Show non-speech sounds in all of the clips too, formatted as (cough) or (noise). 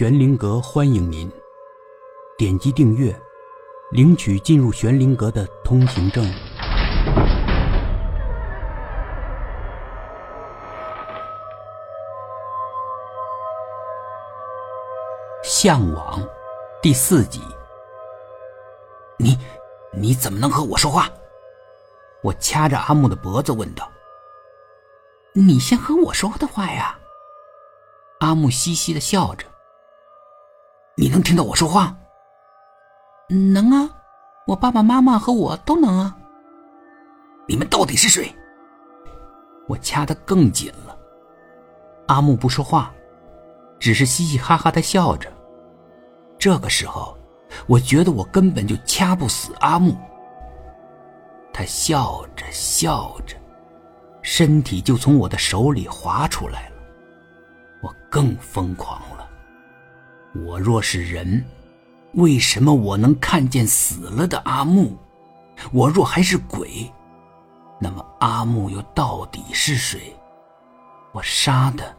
玄灵阁欢迎您，点击订阅，领取进入玄灵阁的通行证。向往，第四集。你，你怎么能和我说话？我掐着阿木的脖子问道。你先和我说的话呀。阿木嘻嘻的笑着。你能听到我说话？能啊，我爸爸妈妈和我都能啊。你们到底是谁？我掐得更紧了。阿木不说话，只是嘻嘻哈哈的笑着。这个时候，我觉得我根本就掐不死阿木。他笑着笑着，身体就从我的手里滑出来了。我更疯狂了。我若是人，为什么我能看见死了的阿木？我若还是鬼，那么阿木又到底是谁？我杀的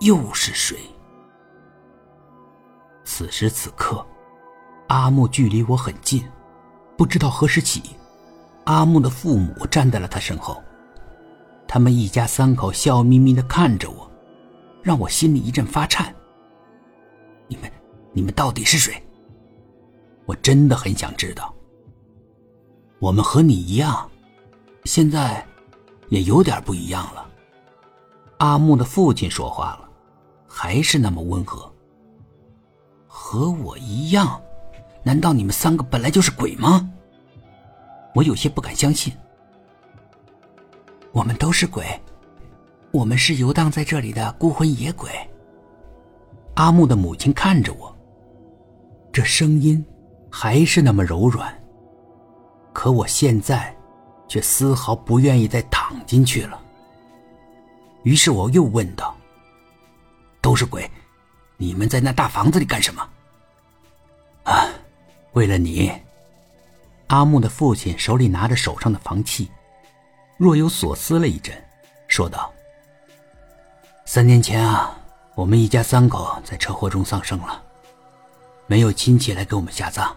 又是谁？此时此刻，阿木距离我很近，不知道何时起，阿木的父母站在了他身后，他们一家三口笑眯眯的看着我，让我心里一阵发颤。你们，你们到底是谁？我真的很想知道。我们和你一样，现在也有点不一样了。阿木的父亲说话了，还是那么温和。和我一样？难道你们三个本来就是鬼吗？我有些不敢相信。我们都是鬼，我们是游荡在这里的孤魂野鬼。阿木的母亲看着我，这声音还是那么柔软。可我现在却丝毫不愿意再躺进去了。于是我又问道：“都是鬼，你们在那大房子里干什么？”啊，为了你。阿木的父亲手里拿着手上的房契，若有所思了一阵，说道：“三年前啊。”我们一家三口在车祸中丧生了，没有亲戚来给我们下葬，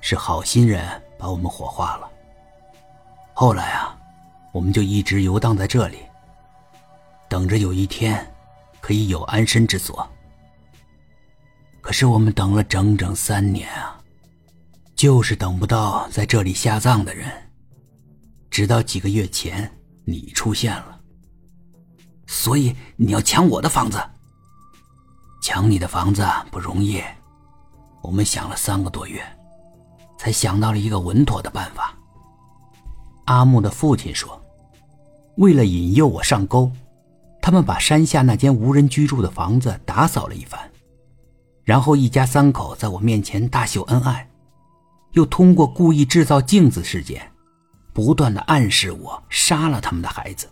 是好心人把我们火化了。后来啊，我们就一直游荡在这里，等着有一天可以有安身之所。可是我们等了整整三年啊，就是等不到在这里下葬的人。直到几个月前，你出现了。所以你要抢我的房子？抢你的房子不容易，我们想了三个多月，才想到了一个稳妥的办法。阿木的父亲说：“为了引诱我上钩，他们把山下那间无人居住的房子打扫了一番，然后一家三口在我面前大秀恩爱，又通过故意制造镜子事件，不断的暗示我杀了他们的孩子。”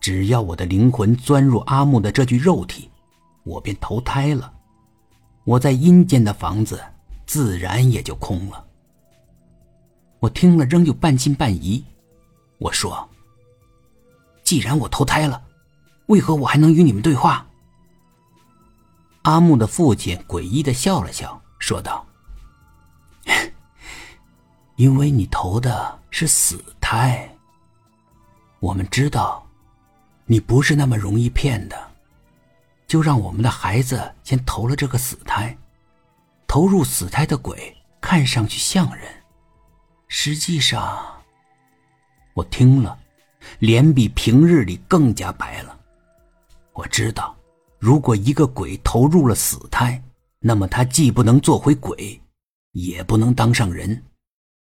只要我的灵魂钻入阿木的这具肉体，我便投胎了。我在阴间的房子自然也就空了。我听了仍旧半信半疑。我说：“既然我投胎了，为何我还能与你们对话？”阿木的父亲诡异的笑了笑，说道：“ (laughs) 因为你投的是死胎。我们知道。”你不是那么容易骗的，就让我们的孩子先投了这个死胎。投入死胎的鬼看上去像人，实际上，我听了，脸比平日里更加白了。我知道，如果一个鬼投入了死胎，那么他既不能做回鬼，也不能当上人，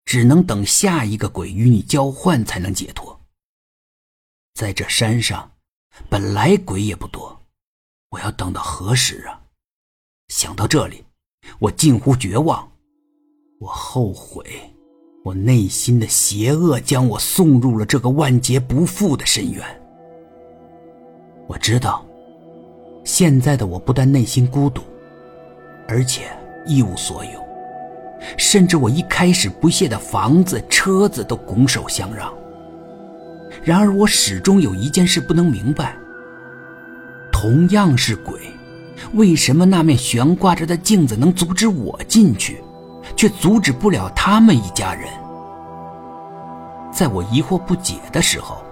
只能等下一个鬼与你交换才能解脱。在这山上，本来鬼也不多，我要等到何时啊？想到这里，我近乎绝望。我后悔，我内心的邪恶将我送入了这个万劫不复的深渊。我知道，现在的我不但内心孤独，而且一无所有，甚至我一开始不屑的房子、车子都拱手相让。然而，我始终有一件事不能明白。同样是鬼，为什么那面悬挂着的镜子能阻止我进去，却阻止不了他们一家人？在我疑惑不解的时候，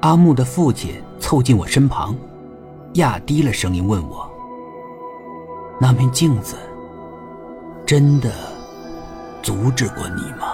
阿木的父亲凑近我身旁，压低了声音问我：“那面镜子真的阻止过你吗？”